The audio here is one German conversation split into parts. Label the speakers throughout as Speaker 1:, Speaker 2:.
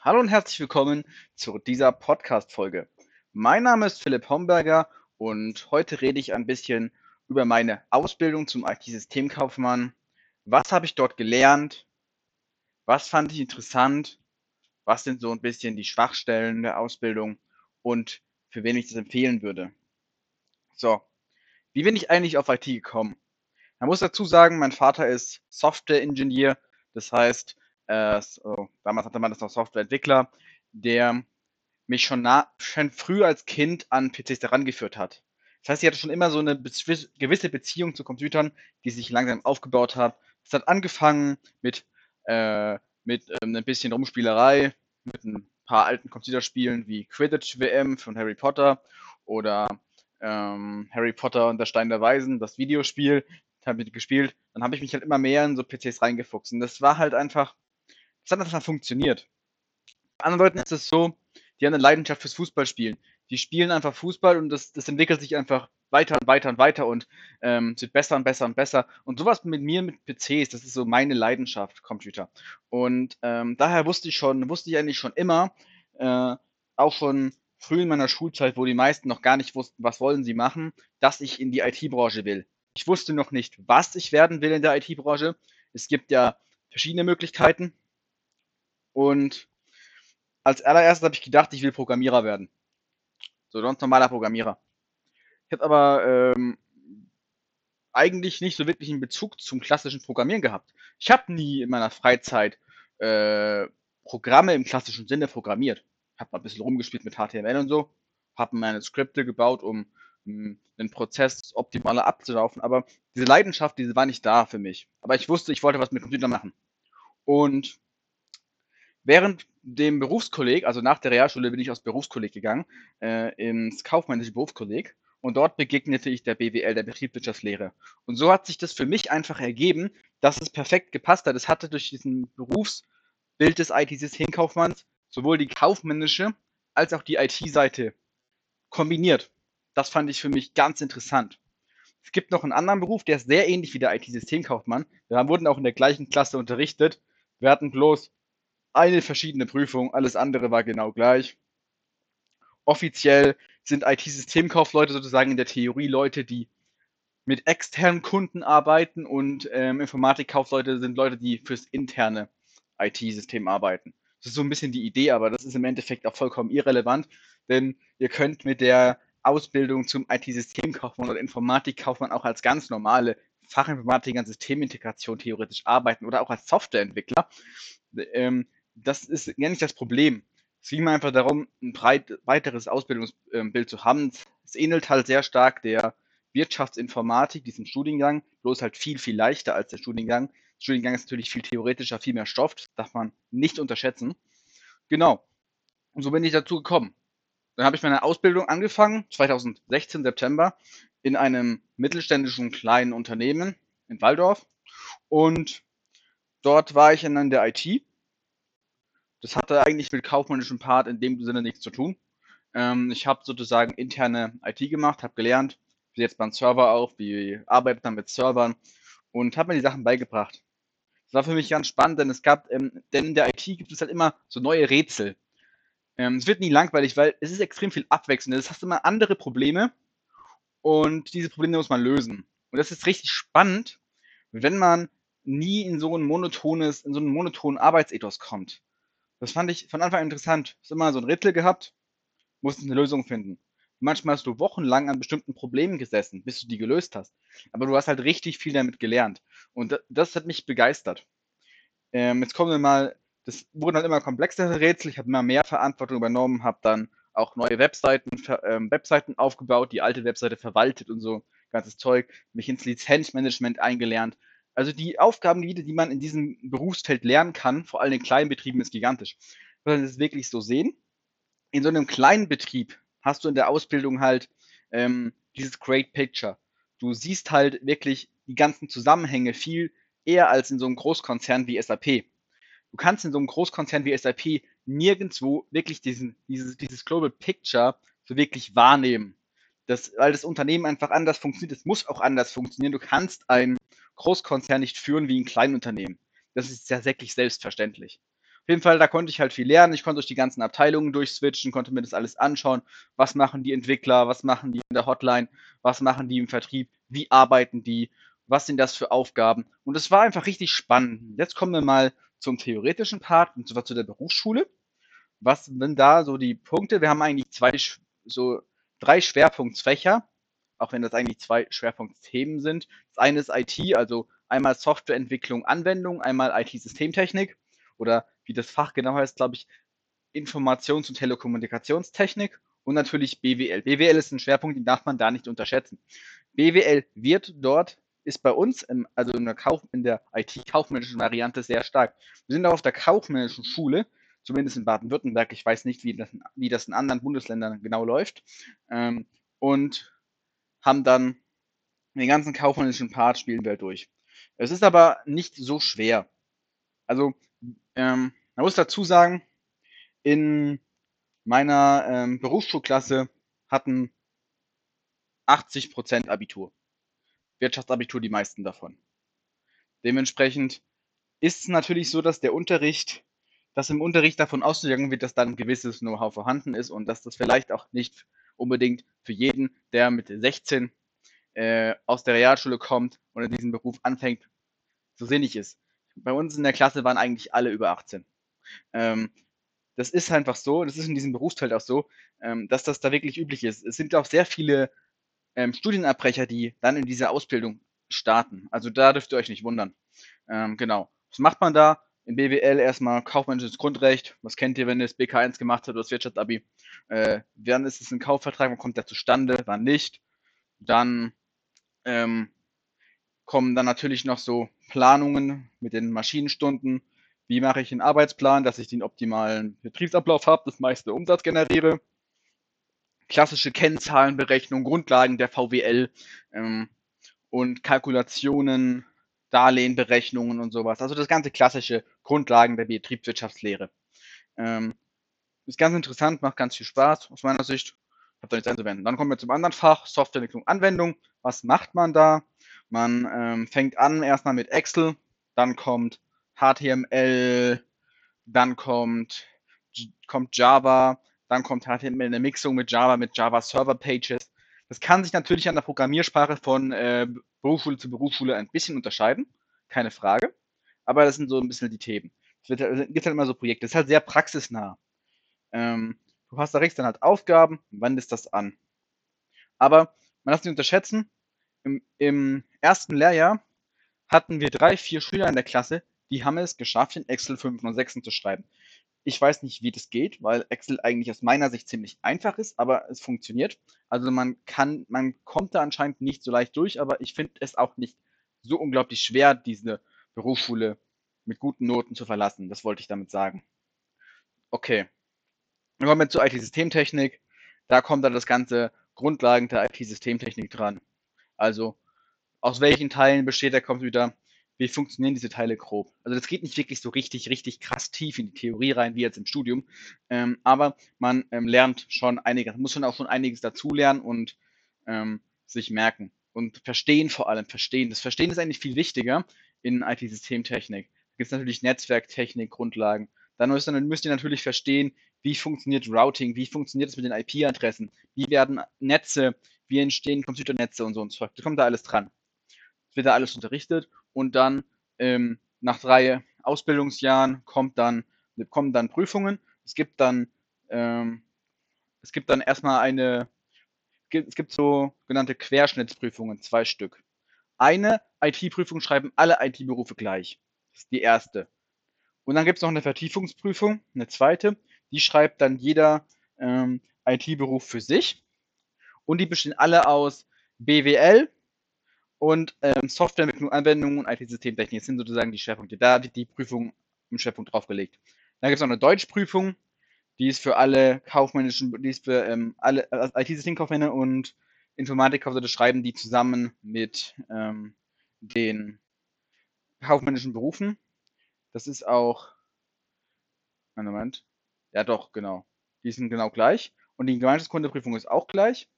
Speaker 1: Hallo und herzlich willkommen zu dieser Podcast-Folge. Mein Name ist Philipp Homberger und heute rede ich ein bisschen über meine Ausbildung zum IT-Systemkaufmann. Was habe ich dort gelernt? Was fand ich interessant? Was sind so ein bisschen die Schwachstellen der Ausbildung und für wen ich das empfehlen würde? So, wie bin ich eigentlich auf IT gekommen? Man muss dazu sagen, mein Vater ist Software-Ingenieur, das heißt, äh, so, damals hatte man das noch Softwareentwickler, der mich schon, nah, schon früh als Kind an PCs herangeführt hat. Das heißt, ich hatte schon immer so eine be gewisse Beziehung zu Computern, die sich langsam aufgebaut hat. Es hat angefangen mit, äh, mit ähm, ein bisschen Rumspielerei, mit ein paar alten Computerspielen wie Quidditch WM von Harry Potter oder ähm, Harry Potter und der Stein der Weisen, das Videospiel, habe ich gespielt. Dann habe ich mich halt immer mehr in so PCs reingefuchst. Und das war halt einfach das hat einfach funktioniert. Bei anderen Leuten ist es so, die haben eine Leidenschaft fürs Fußballspielen. Die spielen einfach Fußball und das, das entwickelt sich einfach weiter und weiter und weiter und ähm, wird besser und besser und besser. Und sowas mit mir, mit PCs, das ist so meine Leidenschaft, Computer. Und ähm, daher wusste ich schon, wusste ich eigentlich schon immer, äh, auch schon früh in meiner Schulzeit, wo die meisten noch gar nicht wussten, was wollen sie machen, dass ich in die IT-Branche will. Ich wusste noch nicht, was ich werden will in der IT-Branche. Es gibt ja verschiedene Möglichkeiten. Und als allererstes habe ich gedacht, ich will Programmierer werden. So, sonst normaler Programmierer. Ich habe aber ähm, eigentlich nicht so wirklich einen Bezug zum klassischen Programmieren gehabt. Ich habe nie in meiner Freizeit äh, Programme im klassischen Sinne programmiert. Ich habe mal ein bisschen rumgespielt mit HTML und so, habe meine Skripte gebaut, um um den Prozess optimaler abzulaufen, aber diese Leidenschaft, diese war nicht da für mich. Aber ich wusste, ich wollte was mit Computern machen. Und Während dem Berufskolleg, also nach der Realschule bin ich aus Berufskolleg gegangen, äh, ins kaufmännische Berufskolleg und dort begegnete ich der BWL, der Betriebswirtschaftslehre. Und so hat sich das für mich einfach ergeben, dass es perfekt gepasst hat. Es hatte durch diesen Berufsbild des IT-Systemkaufmanns sowohl die kaufmännische als auch die IT-Seite kombiniert. Das fand ich für mich ganz interessant. Es gibt noch einen anderen Beruf, der ist sehr ähnlich wie der IT-Systemkaufmann. Wir wurden auch in der gleichen Klasse unterrichtet. Wir hatten bloß eine verschiedene Prüfung, alles andere war genau gleich. Offiziell sind IT-Systemkaufleute sozusagen in der Theorie Leute, die mit externen Kunden arbeiten und ähm, Informatikkaufleute sind Leute, die fürs interne IT-System arbeiten. Das ist so ein bisschen die Idee, aber das ist im Endeffekt auch vollkommen irrelevant, denn ihr könnt mit der Ausbildung zum IT-Systemkaufmann oder Informatikkaufmann auch als ganz normale Fachinformatiker an Systemintegration theoretisch arbeiten oder auch als Softwareentwickler. Ähm, das ist ja nicht das Problem. Es ging mir einfach darum, ein breit, weiteres Ausbildungsbild zu haben. Es ähnelt halt sehr stark der Wirtschaftsinformatik, diesem Studiengang, bloß halt viel, viel leichter als der Studiengang. Der Studiengang ist natürlich viel theoretischer, viel mehr Stoff, das darf man nicht unterschätzen. Genau. Und so bin ich dazu gekommen. Dann habe ich meine Ausbildung angefangen, 2016 September, in einem mittelständischen kleinen Unternehmen in Waldorf. Und dort war ich in der IT das hatte eigentlich mit kaufmännischem Part in dem Sinne nichts zu tun. Ähm, ich habe sozusagen interne IT gemacht, habe gelernt, wie jetzt beim Server auf, wie arbeitet man mit Servern und habe mir die Sachen beigebracht. Das war für mich ganz spannend, denn es gab, ähm, denn in der IT gibt es halt immer so neue Rätsel. Ähm, es wird nie langweilig, weil es ist extrem viel Abwechslung. Das hast immer andere Probleme und diese Probleme muss man lösen. Und das ist richtig spannend, wenn man nie in so ein monotones, in so einen monotonen Arbeitsethos kommt. Das fand ich von Anfang an interessant. Hast immer so ein Rätsel gehabt, musstest eine Lösung finden. Manchmal hast du wochenlang an bestimmten Problemen gesessen, bis du die gelöst hast. Aber du hast halt richtig viel damit gelernt. Und das hat mich begeistert. Ähm, jetzt kommen wir mal, das wurden halt immer komplexere Rätsel. Ich habe immer mehr Verantwortung übernommen, habe dann auch neue Webseiten, ähm, Webseiten aufgebaut, die alte Webseite verwaltet und so ganzes Zeug, mich ins Lizenzmanagement eingelernt also die Aufgabengebiete, die man in diesem Berufsfeld lernen kann, vor allem in kleinen Betrieben, ist gigantisch. Man das wirklich so sehen. In so einem kleinen Betrieb hast du in der Ausbildung halt ähm, dieses Great Picture. Du siehst halt wirklich die ganzen Zusammenhänge viel eher als in so einem Großkonzern wie SAP. Du kannst in so einem Großkonzern wie SAP nirgendwo wirklich diesen, dieses, dieses Global Picture so wirklich wahrnehmen. Das, weil das Unternehmen einfach anders funktioniert. Es muss auch anders funktionieren. Du kannst ein Großkonzern nicht führen wie ein Kleinunternehmen. Das ist ja wirklich selbstverständlich. jeden Fall, da konnte ich halt viel lernen. Ich konnte durch die ganzen Abteilungen durchswitchen, konnte mir das alles anschauen. Was machen die Entwickler? Was machen die in der Hotline? Was machen die im Vertrieb? Wie arbeiten die? Was sind das für Aufgaben? Und es war einfach richtig spannend. Jetzt kommen wir mal zum theoretischen Part und zwar zu der Berufsschule. Was sind da so die Punkte? Wir haben eigentlich zwei, so drei Schwerpunktsfächer, auch wenn das eigentlich zwei Schwerpunktthemen sind. Das eine ist IT, also einmal Softwareentwicklung, Anwendung, einmal IT-Systemtechnik oder wie das Fach genau heißt, glaube ich, Informations- und Telekommunikationstechnik und natürlich BWL. BWL ist ein Schwerpunkt, den darf man da nicht unterschätzen. BWL wird dort, ist bei uns, im, also in der, Kauf, in der IT-kaufmännischen Variante sehr stark. Wir sind auch auf der kaufmännischen Schule, zumindest in Baden-Württemberg. Ich weiß nicht, wie das, wie das in anderen Bundesländern genau läuft. Ähm, und haben dann den ganzen kaufmännischen Part spielen wir durch. Es ist aber nicht so schwer. Also ähm, man muss dazu sagen, in meiner ähm, Berufsschulklasse hatten 80% Abitur. Wirtschaftsabitur die meisten davon. Dementsprechend ist es natürlich so, dass der Unterricht, dass im Unterricht davon ausgegangen wird, dass dann ein gewisses Know-how vorhanden ist und dass das vielleicht auch nicht unbedingt für jeden, der mit 16 äh, aus der Realschule kommt und in diesem Beruf anfängt, so sinnig ist bei uns in der Klasse waren eigentlich alle über 18. Ähm, das ist einfach so, das ist in diesem Berufsfeld auch so, ähm, dass das da wirklich üblich ist. Es sind auch sehr viele ähm, Studienabbrecher, die dann in dieser Ausbildung starten. Also da dürft ihr euch nicht wundern. Ähm, genau. Was macht man da? In BWL erstmal kaufmännisches Grundrecht. Was kennt ihr, wenn ihr das BK1 gemacht habt oder das Wirtschaftsabi? Äh, wann ist es ein Kaufvertrag? Wann kommt der zustande? Wann nicht? Dann ähm, kommen dann natürlich noch so Planungen mit den Maschinenstunden. Wie mache ich einen Arbeitsplan, dass ich den optimalen Betriebsablauf habe, das meiste Umsatz generiere. Klassische Kennzahlenberechnung, Grundlagen der VWL ähm, und Kalkulationen, Darlehenberechnungen und sowas. Also das ganze klassische Grundlagen der Betriebswirtschaftslehre. Ähm, ist ganz interessant, macht ganz viel Spaß aus meiner Sicht. Habt ihr nichts einzuwenden. Dann kommen wir zum anderen Fach, Softwareentwicklung, Anwendung. Was macht man da? Man ähm, fängt an erstmal mit Excel, dann kommt HTML, dann kommt, kommt Java, dann kommt HTML eine Mixung mit Java, mit Java Server Pages. Das kann sich natürlich an der Programmiersprache von äh, Berufsschule zu Berufsschule ein bisschen unterscheiden, keine Frage. Aber das sind so ein bisschen die Themen. Es halt, gibt halt immer so Projekte. Das ist halt sehr praxisnah. Ähm, du hast da rechts dann halt Aufgaben, wendest das an. Aber man darf nicht unterschätzen, im, im ersten Lehrjahr hatten wir drei, vier Schüler in der Klasse, die haben es geschafft, in Excel 5 und 6 zu schreiben. Ich weiß nicht, wie das geht, weil Excel eigentlich aus meiner Sicht ziemlich einfach ist, aber es funktioniert. Also man kann, man kommt da anscheinend nicht so leicht durch, aber ich finde es auch nicht so unglaublich schwer, diese Berufsschule mit guten Noten zu verlassen. Das wollte ich damit sagen. Okay. Dann kommen wir zur IT-Systemtechnik. Da kommt dann das ganze Grundlagen der IT-Systemtechnik dran. Also aus welchen Teilen besteht der Computer? Wie funktionieren diese Teile grob? Also das geht nicht wirklich so richtig, richtig krass tief in die Theorie rein, wie jetzt im Studium. Ähm, aber man ähm, lernt schon einiges, muss schon auch schon einiges dazulernen und ähm, sich merken. Und verstehen vor allem, verstehen. Das Verstehen ist eigentlich viel wichtiger in IT-Systemtechnik. Da gibt es natürlich Netzwerktechnik, Grundlagen. Dann müsst, dann müsst ihr natürlich verstehen, wie funktioniert Routing, wie funktioniert es mit den IP-Adressen, wie werden Netze, wie entstehen Computernetze und so und so. Das kommt da alles dran. Es wird da alles unterrichtet und dann ähm, nach drei Ausbildungsjahren kommt dann, kommen dann Prüfungen. Es gibt dann, ähm, es gibt dann erstmal eine, es gibt so genannte Querschnittsprüfungen, zwei Stück. Eine IT-Prüfung schreiben alle IT-Berufe gleich. Das ist die erste. Und dann gibt es noch eine Vertiefungsprüfung, eine zweite. Die schreibt dann jeder ähm, IT-Beruf für sich. Und die bestehen alle aus BWL und ähm, Softwareentwicklung, Anwendungen und IT-Systemtechnik. Sind sozusagen die Schwerpunkte. Da wird die Prüfung im Schwerpunkt draufgelegt. Dann gibt es noch eine Deutschprüfung. Die ist für alle kaufmännischen, die ist für ähm, alle also IT-Systemkaufmänner und Informatikkaufleute schreiben die zusammen mit ähm, den kaufmännischen Berufen. Das ist auch, Moment, ja doch, genau. Die sind genau gleich. Und die Gemeinschaftskundeprüfung ist auch gleich.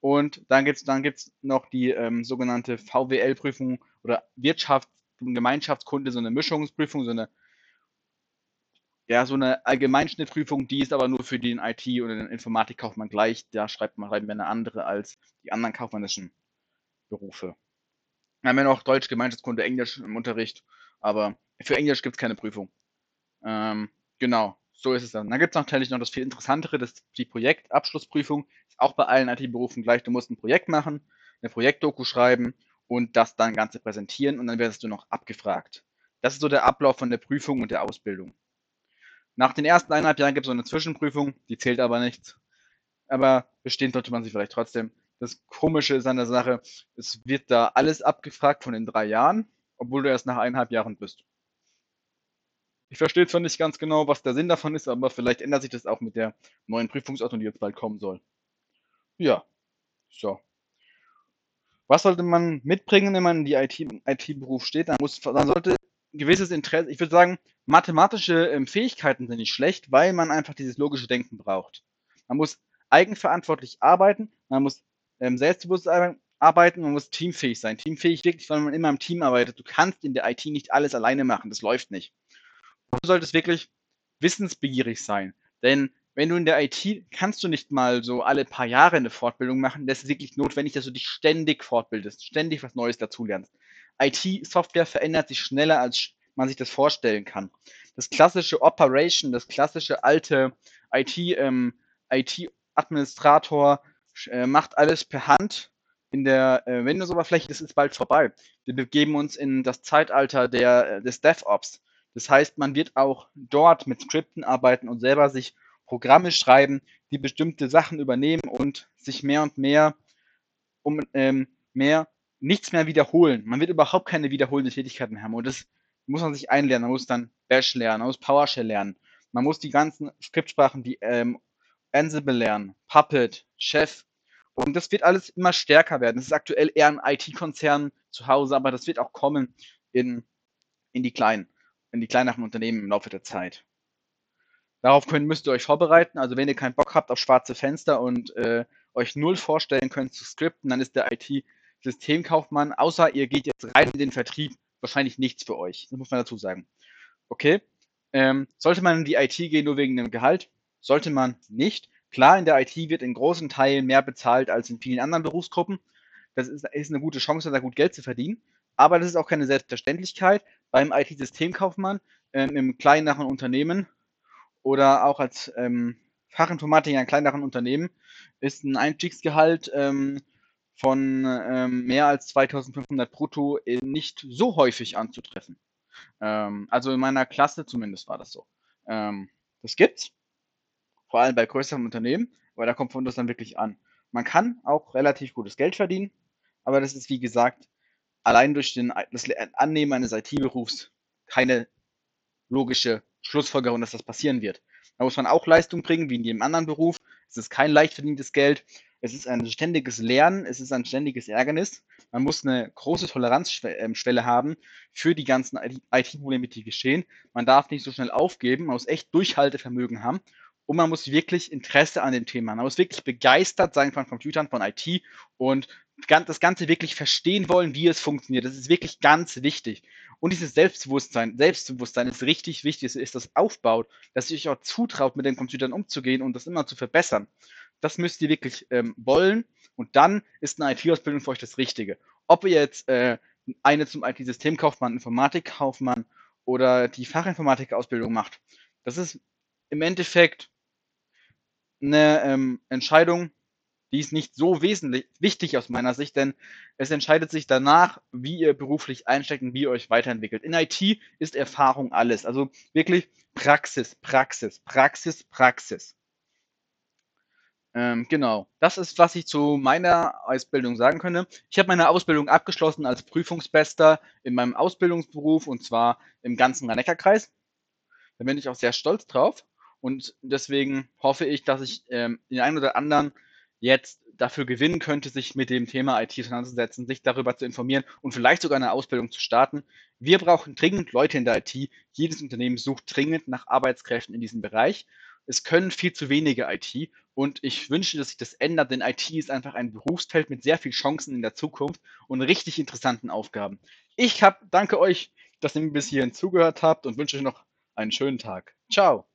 Speaker 1: Und dann gibt's dann gibt's noch die ähm, sogenannte VWL-Prüfung oder Wirtschafts- und Gemeinschaftskunde, so eine Mischungsprüfung, so eine ja, so eine Allgemeinschnittprüfung, die ist aber nur für den IT- oder den Informatikkaufmann gleich. Da schreibt man, schreiben wir eine andere als die anderen kaufmännischen Berufe. Wir haben ja noch Deutsch, Gemeinschaftskunde, Englisch im Unterricht, aber für Englisch gibt es keine Prüfung. Ähm, genau, so ist es dann. Dann gibt es natürlich noch das viel interessantere, das die Projektabschlussprüfung. Ist auch bei allen IT-Berufen gleich. Du musst ein Projekt machen, eine Projektdoku schreiben und das dann Ganze präsentieren und dann wirst du noch abgefragt. Das ist so der Ablauf von der Prüfung und der Ausbildung. Nach den ersten eineinhalb Jahren gibt es so eine Zwischenprüfung, die zählt aber nichts. Aber bestehen sollte man sich vielleicht trotzdem. Das Komische ist an der Sache, es wird da alles abgefragt von den drei Jahren, obwohl du erst nach eineinhalb Jahren bist. Ich verstehe zwar nicht ganz genau, was der Sinn davon ist, aber vielleicht ändert sich das auch mit der neuen Prüfungsordnung, die jetzt bald kommen soll. Ja, so. Was sollte man mitbringen, wenn man in die IT-Beruf IT steht? Dann, muss, dann sollte gewisses Interesse, ich würde sagen, mathematische ähm, Fähigkeiten sind nicht schlecht, weil man einfach dieses logische Denken braucht. Man muss eigenverantwortlich arbeiten, man muss ähm, selbstbewusst arbeiten, man muss teamfähig sein. Teamfähig wirklich, weil man immer im Team arbeitet. Du kannst in der IT nicht alles alleine machen, das läuft nicht. Du solltest wirklich wissensbegierig sein, denn wenn du in der IT kannst du nicht mal so alle paar Jahre eine Fortbildung machen. Das ist wirklich notwendig, dass du dich ständig fortbildest, ständig was Neues dazulernst. IT-Software verändert sich schneller, als man sich das vorstellen kann. Das klassische Operation, das klassische alte IT, ähm, IT-Administrator äh, macht alles per Hand in der äh, Windows-Oberfläche. Das ist bald vorbei. Wir begeben uns in das Zeitalter der, äh, des DevOps. Das heißt, man wird auch dort mit Skripten arbeiten und selber sich Programme schreiben, die bestimmte Sachen übernehmen und sich mehr und mehr um ähm, mehr nichts mehr wiederholen. Man wird überhaupt keine wiederholenden Tätigkeiten haben. Und das muss man sich einlernen. Man muss dann Bash lernen, man muss PowerShell lernen. Man muss die ganzen Skriptsprachen wie ähm, Ansible lernen, Puppet, Chef. Und das wird alles immer stärker werden. Das ist aktuell eher ein IT-Konzern zu Hause, aber das wird auch kommen in, in die kleinen, in die kleineren Unternehmen im Laufe der Zeit. Darauf können, müsst ihr euch vorbereiten. Also wenn ihr keinen Bock habt auf schwarze Fenster und äh, euch null vorstellen könnt zu skripten, dann ist der IT Systemkaufmann, außer ihr geht jetzt rein in den Vertrieb, wahrscheinlich nichts für euch. Das muss man dazu sagen. Okay. Ähm, sollte man in die IT gehen nur wegen dem Gehalt? Sollte man nicht. Klar, in der IT wird in großen Teilen mehr bezahlt als in vielen anderen Berufsgruppen. Das ist, ist eine gute Chance, da gut Geld zu verdienen. Aber das ist auch keine Selbstverständlichkeit. Beim IT-Systemkaufmann ähm, im kleineren Unternehmen oder auch als ähm, Fachinformatiker in kleineren Unternehmen ist ein Einstiegsgehalt ähm, von ähm, mehr als 2500 brutto äh, nicht so häufig anzutreffen. Ähm, also in meiner Klasse zumindest war das so. Ähm, das gibt's, vor allem bei größeren Unternehmen, weil da kommt von das dann wirklich an. Man kann auch relativ gutes Geld verdienen, aber das ist wie gesagt allein durch den, das Annehmen eines IT-Berufs keine logische Schlussfolgerung, dass das passieren wird. Da muss man auch Leistung bringen, wie in jedem anderen Beruf. Es ist kein leicht verdientes Geld. Es ist ein ständiges Lernen, es ist ein ständiges Ärgernis. Man muss eine große Toleranzschwelle ähm, haben für die ganzen IT-Probleme, die geschehen. Man darf nicht so schnell aufgeben, man muss echt Durchhaltevermögen haben und man muss wirklich Interesse an dem Thema, man muss wirklich begeistert sein von Computern, von IT und das Ganze wirklich verstehen wollen, wie es funktioniert. Das ist wirklich ganz wichtig. Und dieses Selbstbewusstsein, Selbstbewusstsein ist richtig wichtig, ist das aufbaut, dass ihr euch auch zutraut, mit den Computern umzugehen und das immer zu verbessern. Das müsst ihr wirklich ähm, wollen und dann ist eine IT-Ausbildung für euch das Richtige. Ob ihr jetzt äh, eine zum IT-Systemkaufmann, Informatikkaufmann oder die Fachinformatik-Ausbildung macht, das ist im Endeffekt eine ähm, Entscheidung, die ist nicht so wesentlich wichtig aus meiner Sicht, denn es entscheidet sich danach, wie ihr beruflich einsteckt und wie ihr euch weiterentwickelt. In IT ist Erfahrung alles. Also wirklich Praxis, Praxis, Praxis, Praxis. Ähm, genau. Das ist, was ich zu meiner Ausbildung sagen könnte. Ich habe meine Ausbildung abgeschlossen als Prüfungsbester in meinem Ausbildungsberuf und zwar im ganzen Rhein-Neckar-Kreis. Da bin ich auch sehr stolz drauf. Und deswegen hoffe ich, dass ich ähm, den einen oder anderen jetzt dafür gewinnen könnte, sich mit dem Thema IT auseinanderzusetzen, sich darüber zu informieren und vielleicht sogar eine Ausbildung zu starten. Wir brauchen dringend Leute in der IT. Jedes Unternehmen sucht dringend nach Arbeitskräften in diesem Bereich. Es können viel zu wenige IT und ich wünsche, dass sich das ändert, denn IT ist einfach ein Berufsfeld mit sehr vielen Chancen in der Zukunft und richtig interessanten Aufgaben. Ich hab, danke euch, dass ihr mir bis hierhin zugehört habt und wünsche euch noch einen schönen Tag. Ciao.